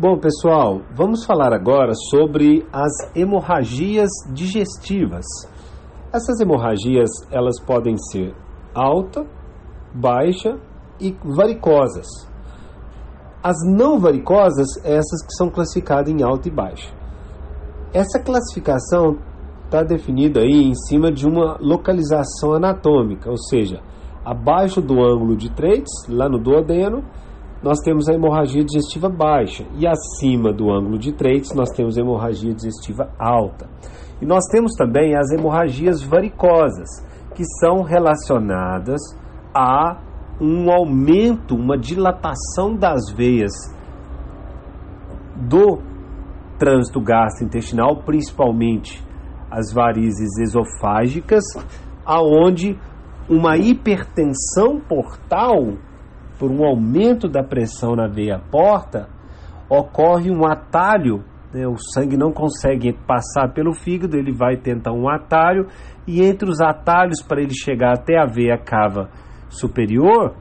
Bom, pessoal, vamos falar agora sobre as hemorragias digestivas. Essas hemorragias, elas podem ser alta, baixa e varicosas. As não varicosas, essas que são classificadas em alta e baixa. Essa classificação está definida aí em cima de uma localização anatômica, ou seja, abaixo do ângulo de Treitz, lá no duodeno, nós temos a hemorragia digestiva baixa e acima do ângulo de Treitz nós temos a hemorragia digestiva alta. E nós temos também as hemorragias varicosas, que são relacionadas a um aumento, uma dilatação das veias do trânsito gastrointestinal, principalmente as varizes esofágicas, aonde uma hipertensão portal por um aumento da pressão na veia porta, ocorre um atalho, né? o sangue não consegue passar pelo fígado, ele vai tentar um atalho, e entre os atalhos para ele chegar até a veia cava superior,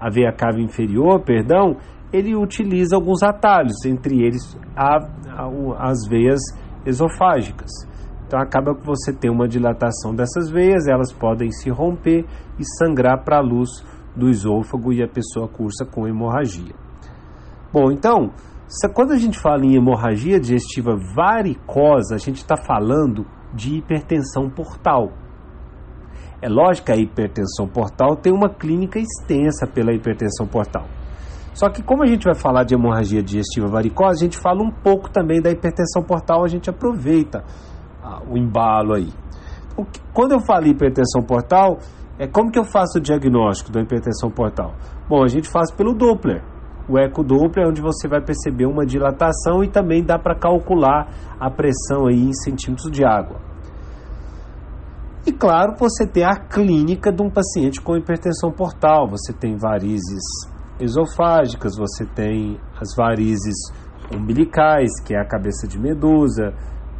a veia cava inferior, perdão, ele utiliza alguns atalhos, entre eles a, a, as veias esofágicas. Então acaba que você tem uma dilatação dessas veias, elas podem se romper e sangrar para a luz do esôfago e a pessoa cursa com hemorragia. Bom, então, quando a gente fala em hemorragia digestiva varicosa, a gente está falando de hipertensão portal. É lógico que a hipertensão portal tem uma clínica extensa pela hipertensão portal. Só que como a gente vai falar de hemorragia digestiva varicosa, a gente fala um pouco também da hipertensão portal, a gente aproveita ah, o embalo aí. Quando eu falo hipertensão portal, é como que eu faço o diagnóstico da hipertensão portal? Bom, a gente faz pelo Doppler. O eco Doppler é onde você vai perceber uma dilatação e também dá para calcular a pressão aí em centímetros de água. E claro, você tem a clínica de um paciente com hipertensão portal. Você tem varizes esofágicas, você tem as varizes umbilicais, que é a cabeça de medusa,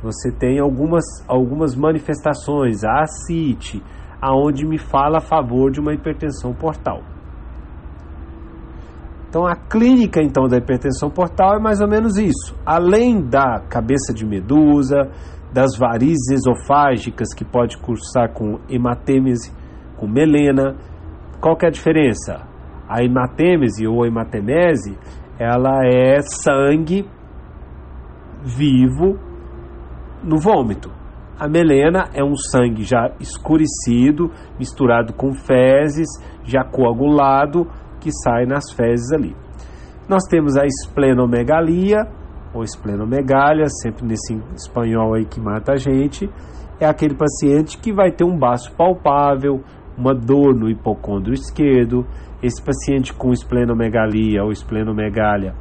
você tem algumas, algumas manifestações, a ascite, aonde me fala a favor de uma hipertensão portal. Então a clínica então da hipertensão portal é mais ou menos isso. Além da cabeça de medusa, das varizes esofágicas que pode cursar com hematêmese, com melena, qual que é a diferença? A hematêmese ou hematemese, ela é sangue vivo no vômito. A melena é um sangue já escurecido, misturado com fezes, já coagulado, que sai nas fezes ali. Nós temos a esplenomegalia, ou esplenomegalia, sempre nesse espanhol aí que mata a gente, é aquele paciente que vai ter um baço palpável, uma dor no hipocôndrio esquerdo. Esse paciente com esplenomegalia ou esplenomegalia,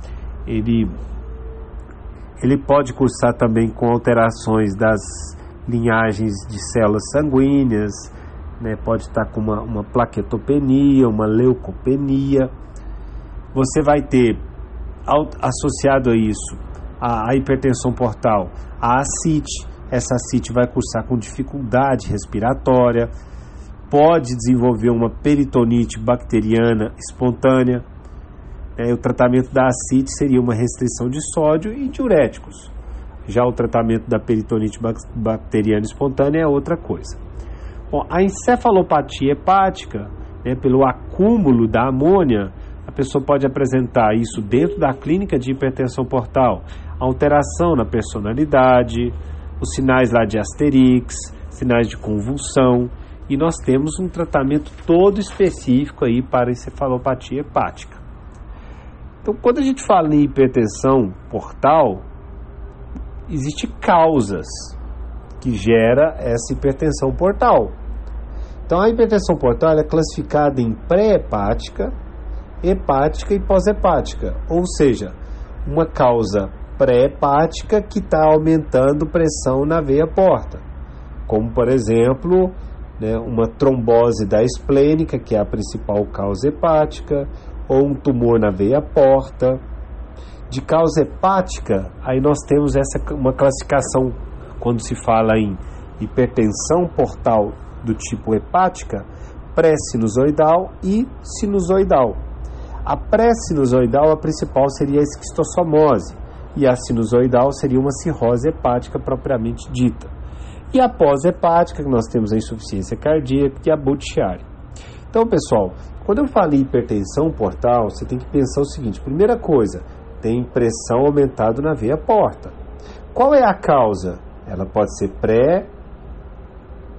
ele, ele pode cursar também com alterações das linhagens de células sanguíneas, né, pode estar com uma, uma plaquetopenia, uma leucopenia. Você vai ter associado a isso a, a hipertensão portal, a ascite. Essa ascite vai cursar com dificuldade respiratória, pode desenvolver uma peritonite bacteriana espontânea. É, o tratamento da ascite seria uma restrição de sódio e diuréticos. Já o tratamento da peritonite bacteriana espontânea é outra coisa. Bom, a encefalopatia hepática, né, pelo acúmulo da amônia, a pessoa pode apresentar isso dentro da clínica de hipertensão portal, alteração na personalidade, os sinais lá de asterix, sinais de convulsão, e nós temos um tratamento todo específico aí para encefalopatia hepática. Então, quando a gente fala em hipertensão portal, existem causas que gera essa hipertensão portal. Então a hipertensão portal é classificada em pré-hepática, hepática e pós-hepática, ou seja, uma causa pré-hepática que está aumentando pressão na veia porta, como por exemplo né, uma trombose da esplênica, que é a principal causa hepática, ou um tumor na veia porta, de causa hepática, aí nós temos essa uma classificação quando se fala em hipertensão portal do tipo hepática, pré-sinusoidal e sinusoidal. A pré-sinusoidal, a principal seria a esquistossomose, E a sinusoidal seria uma cirrose hepática propriamente dita. E a pós-hepática, que nós temos a insuficiência cardíaca e a Budd-Chiari. Então, pessoal, quando eu falo em hipertensão portal, você tem que pensar o seguinte: primeira coisa, tem pressão aumentada na veia porta. Qual é a causa? Ela pode ser pré,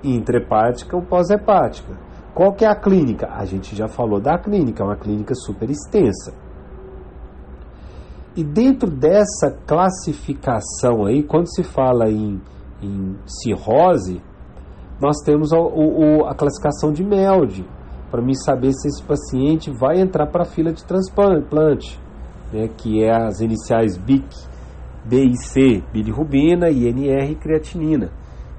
intrahepática ou pós-hepática. Qual que é a clínica? A gente já falou da clínica, é uma clínica super extensa. E dentro dessa classificação aí, quando se fala em, em cirrose, nós temos a, a classificação de MELD, para mim saber se esse paciente vai entrar para a fila de transplante, né, que é as iniciais BIC, BIC, bilirrubina, INR, creatinina.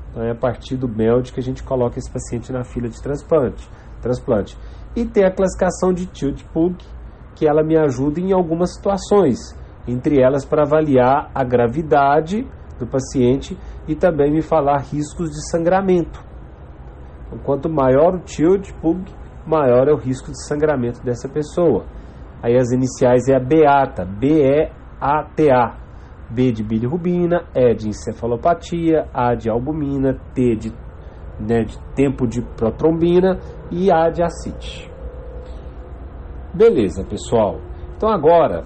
Então é a partir do MELD que a gente coloca esse paciente na fila de transplante. transplante. E tem a classificação de Tilt-Pug, que ela me ajuda em algumas situações, entre elas para avaliar a gravidade do paciente e também me falar riscos de sangramento. Então, quanto maior o Tilt-Pug, maior é o risco de sangramento dessa pessoa. Aí as iniciais é a BEATA, B-E-A-T-A. B de bilirrubina, E de encefalopatia, A de albumina, T de, né, de tempo de protrombina e A de acite. Beleza, pessoal. Então agora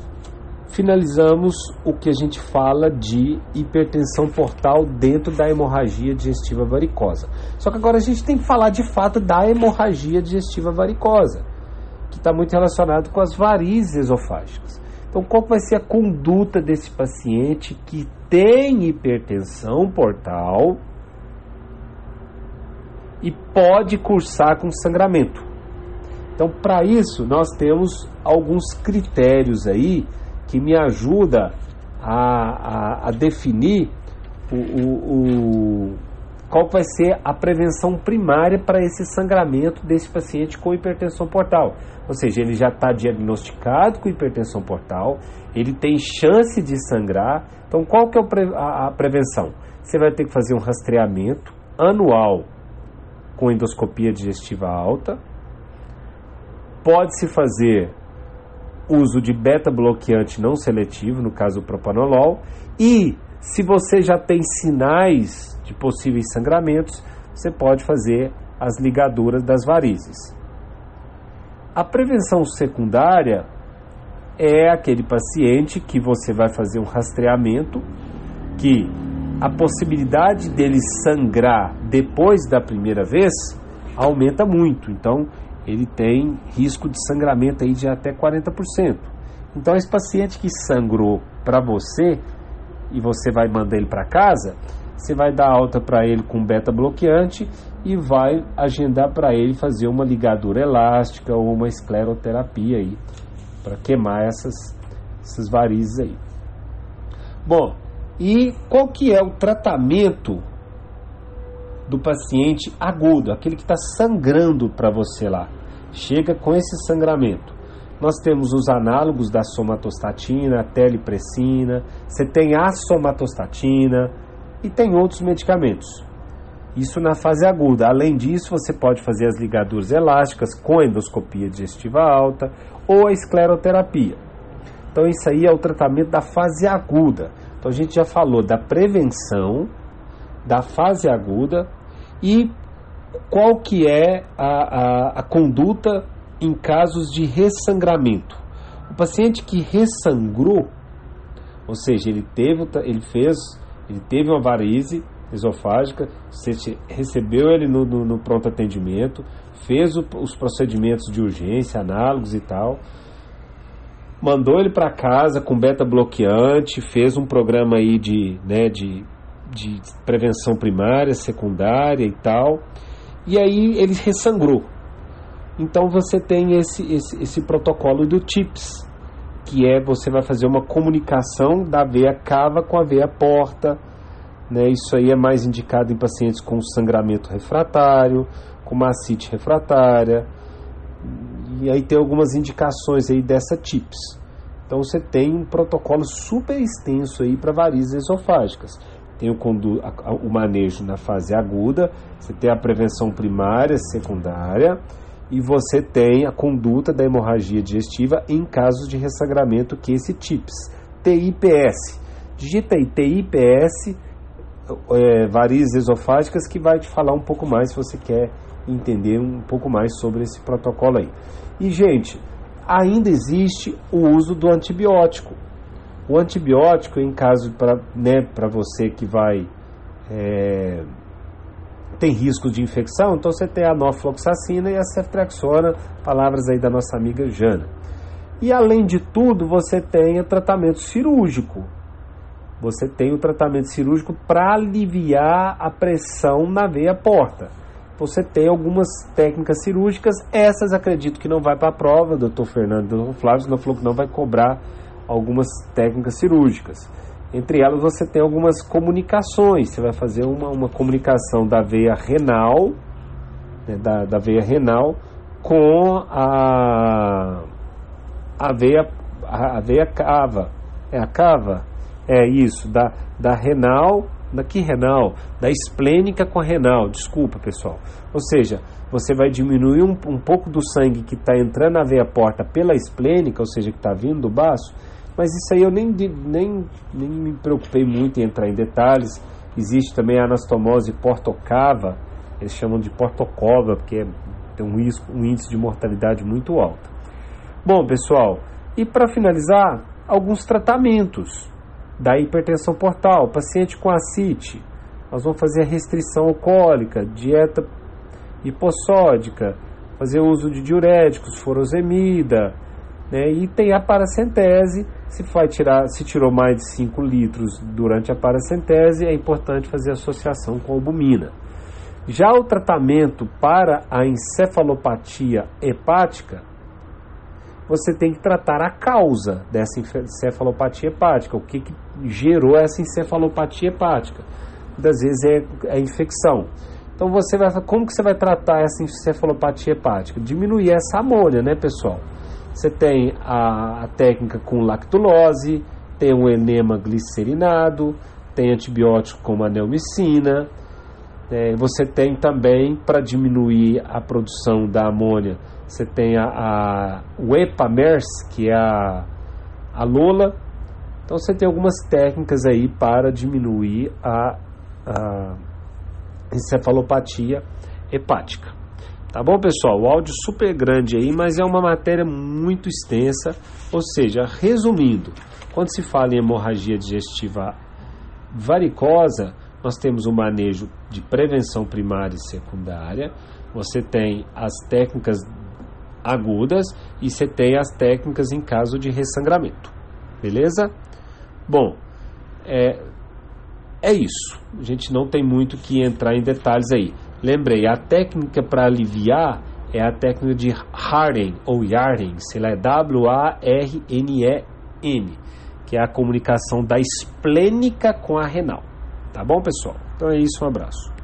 finalizamos o que a gente fala de hipertensão portal dentro da hemorragia digestiva varicosa. Só que agora a gente tem que falar de fato da hemorragia digestiva varicosa, está muito relacionado com as varizes esofágicas. Então, qual vai ser a conduta desse paciente que tem hipertensão portal e pode cursar com sangramento? Então, para isso, nós temos alguns critérios aí que me ajuda a, a, a definir o, o, o, qual vai ser a prevenção primária para esse sangramento desse paciente com hipertensão portal. Ou seja, ele já está diagnosticado com hipertensão portal, ele tem chance de sangrar. Então, qual que é a prevenção? Você vai ter que fazer um rastreamento anual com endoscopia digestiva alta. Pode-se fazer uso de beta-bloqueante não seletivo, no caso o propanolol. E se você já tem sinais de possíveis sangramentos, você pode fazer as ligaduras das varizes. A prevenção secundária é aquele paciente que você vai fazer um rastreamento que a possibilidade dele sangrar depois da primeira vez aumenta muito. Então, ele tem risco de sangramento aí de até 40%. Então, esse paciente que sangrou para você e você vai mandar ele para casa, você vai dar alta para ele com beta bloqueante e vai agendar para ele fazer uma ligadura elástica ou uma escleroterapia aí para queimar essas, essas varizes aí. Bom, e qual que é o tratamento do paciente agudo, aquele que está sangrando para você lá? Chega com esse sangramento. Nós temos os análogos da somatostatina, a telepressina, você tem a somatostatina, e tem outros medicamentos. Isso na fase aguda. Além disso, você pode fazer as ligaduras elásticas com endoscopia digestiva alta ou a escleroterapia. Então, isso aí é o tratamento da fase aguda. Então, a gente já falou da prevenção, da fase aguda e qual que é a, a, a conduta em casos de ressangramento. O paciente que ressangrou, ou seja, ele teve, ele fez ele teve uma varize esofágica, você recebeu ele no, no, no pronto atendimento, fez o, os procedimentos de urgência, análogos e tal, mandou ele para casa com beta bloqueante, fez um programa aí de, né, de, de prevenção primária, secundária e tal, e aí ele ressangrou. Então você tem esse, esse, esse protocolo do TIPS, que é você vai fazer uma comunicação da veia cava com a veia porta. Né? Isso aí é mais indicado em pacientes com sangramento refratário, com macite refratária. E aí tem algumas indicações aí dessa TIPS. Então você tem um protocolo super extenso aí para varizes esofágicas. Tem o, o manejo na fase aguda, você tem a prevenção primária, secundária, e você tem a conduta da hemorragia digestiva em casos de ressangramento, que esse TIPS, TIPS. Digita aí TIPS, é, varizes esofágicas, que vai te falar um pouco mais se você quer entender um pouco mais sobre esse protocolo aí. E, gente, ainda existe o uso do antibiótico. O antibiótico, em caso para né, você que vai. É, tem risco de infecção, então você tem a nofloxacina e a ceftriaxona, palavras aí da nossa amiga Jana. E além de tudo, você tem o tratamento cirúrgico. Você tem o tratamento cirúrgico para aliviar a pressão na veia porta. Você tem algumas técnicas cirúrgicas, essas acredito que não vai para a prova, doutor Fernando, Flávio, não falou que não vai cobrar algumas técnicas cirúrgicas. Entre elas você tem algumas comunicações, você vai fazer uma, uma comunicação da veia renal, né, da, da veia renal com a, a veia a, a veia cava. É a cava? É isso, da, da renal, da que renal? Da esplênica com a renal, desculpa pessoal. Ou seja, você vai diminuir um, um pouco do sangue que está entrando na veia porta pela esplênica, ou seja, que está vindo do baço, mas isso aí eu nem, nem, nem me preocupei muito em entrar em detalhes. Existe também a anastomose portocava, eles chamam de portocova, porque tem um, risco, um índice de mortalidade muito alto. Bom, pessoal, e para finalizar, alguns tratamentos da hipertensão portal, paciente com ascite, nós vamos fazer a restrição alcoólica, dieta hipossódica, fazer uso de diuréticos, furosemida, né? e tem a paracentese, se, vai tirar, se tirou mais de 5 litros durante a paracentese, é importante fazer associação com albumina. Já o tratamento para a encefalopatia hepática, você tem que tratar a causa dessa encefalopatia hepática, o que, que gerou essa encefalopatia hepática. Muitas vezes é a é infecção. Então você vai como que você vai tratar essa encefalopatia hepática? Diminuir essa amônia, né, pessoal? Você tem a, a técnica com lactulose, tem o enema glicerinado, tem antibiótico como a neomicina. É, você tem também, para diminuir a produção da amônia, você tem a, a, o EPAMERS, que é a, a Lola. Então você tem algumas técnicas aí para diminuir a, a encefalopatia hepática. Tá bom, pessoal? O áudio super grande aí, mas é uma matéria muito extensa. Ou seja, resumindo, quando se fala em hemorragia digestiva varicosa, nós temos o manejo de prevenção primária e secundária, você tem as técnicas agudas e você tem as técnicas em caso de ressangramento. Beleza? Bom, é, é isso. A gente não tem muito que entrar em detalhes aí. Lembrei, a técnica para aliviar é a técnica de Harden ou Yarden, sei lá, é W-A-R-N-E-N, que é a comunicação da esplênica com a renal. Tá bom, pessoal? Então é isso, um abraço.